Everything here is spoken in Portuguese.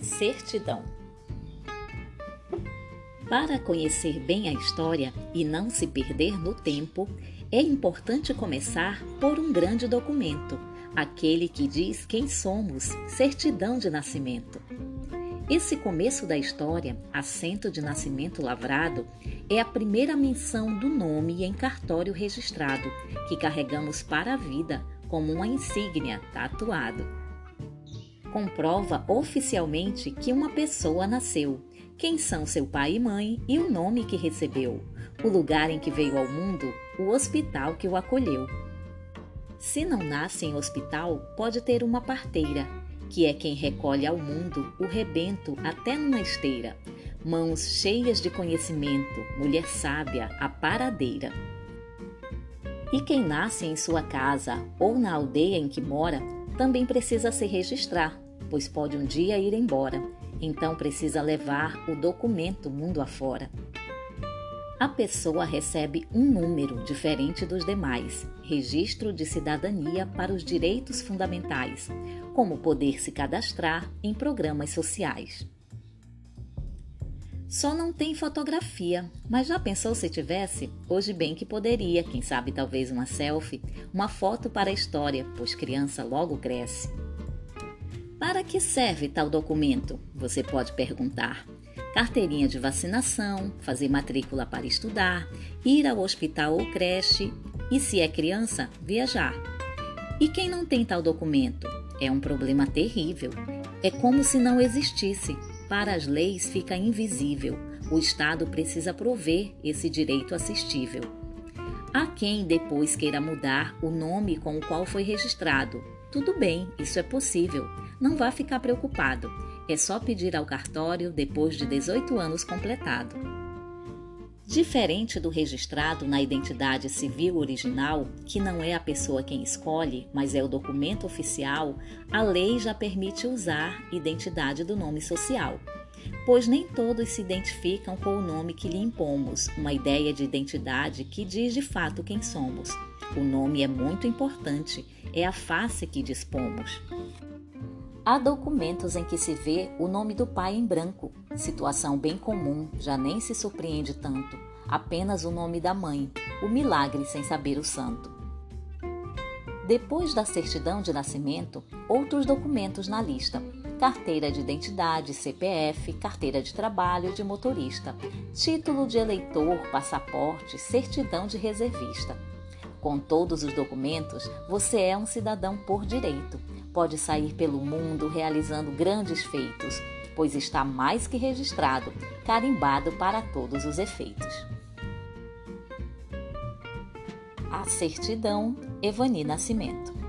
certidão. Para conhecer bem a história e não se perder no tempo, é importante começar por um grande documento, aquele que diz quem somos, certidão de nascimento. Esse começo da história, assento de nascimento lavrado, é a primeira menção do nome em cartório registrado, que carregamos para a vida como uma insígnia tatuado comprova oficialmente que uma pessoa nasceu, quem são seu pai e mãe e o nome que recebeu, o lugar em que veio ao mundo, o hospital que o acolheu. Se não nasce em hospital, pode ter uma parteira, que é quem recolhe ao mundo o rebento até numa esteira. Mãos cheias de conhecimento, mulher sábia, a paradeira. E quem nasce em sua casa ou na aldeia em que mora, também precisa se registrar, pois pode um dia ir embora, então precisa levar o documento mundo afora. A pessoa recebe um número diferente dos demais, registro de cidadania para os direitos fundamentais, como poder se cadastrar em programas sociais. Só não tem fotografia, mas já pensou se tivesse? Hoje bem que poderia, quem sabe talvez uma selfie, uma foto para a história, pois criança logo cresce. Para que serve tal documento? Você pode perguntar. Carteirinha de vacinação, fazer matrícula para estudar, ir ao hospital ou creche e, se é criança, viajar. E quem não tem tal documento? É um problema terrível. É como se não existisse. Para as leis fica invisível. O Estado precisa prover esse direito assistível. Há quem depois queira mudar o nome com o qual foi registrado. Tudo bem, isso é possível não vá ficar preocupado. É só pedir ao cartório depois de 18 anos completado. Diferente do registrado na identidade civil original, que não é a pessoa quem escolhe, mas é o documento oficial, a lei já permite usar identidade do nome social. Pois nem todos se identificam com o nome que lhe impomos, uma ideia de identidade que diz de fato quem somos. O nome é muito importante, é a face que dispomos. Há documentos em que se vê o nome do pai em branco, situação bem comum, já nem se surpreende tanto, apenas o nome da mãe, o milagre sem saber o santo. Depois da certidão de nascimento, outros documentos na lista: carteira de identidade, CPF, carteira de trabalho de motorista, título de eleitor, passaporte, certidão de reservista. Com todos os documentos, você é um cidadão por direito pode sair pelo mundo realizando grandes feitos, pois está mais que registrado, carimbado para todos os efeitos. A certidão Evani Nascimento.